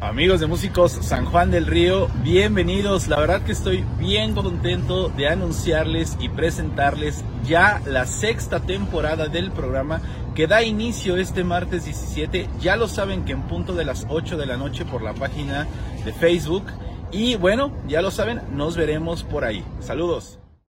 Amigos de Músicos San Juan del Río, bienvenidos. La verdad que estoy bien contento de anunciarles y presentarles ya la sexta temporada del programa que da inicio este martes 17. Ya lo saben que en punto de las 8 de la noche por la página de Facebook. Y bueno, ya lo saben, nos veremos por ahí. Saludos.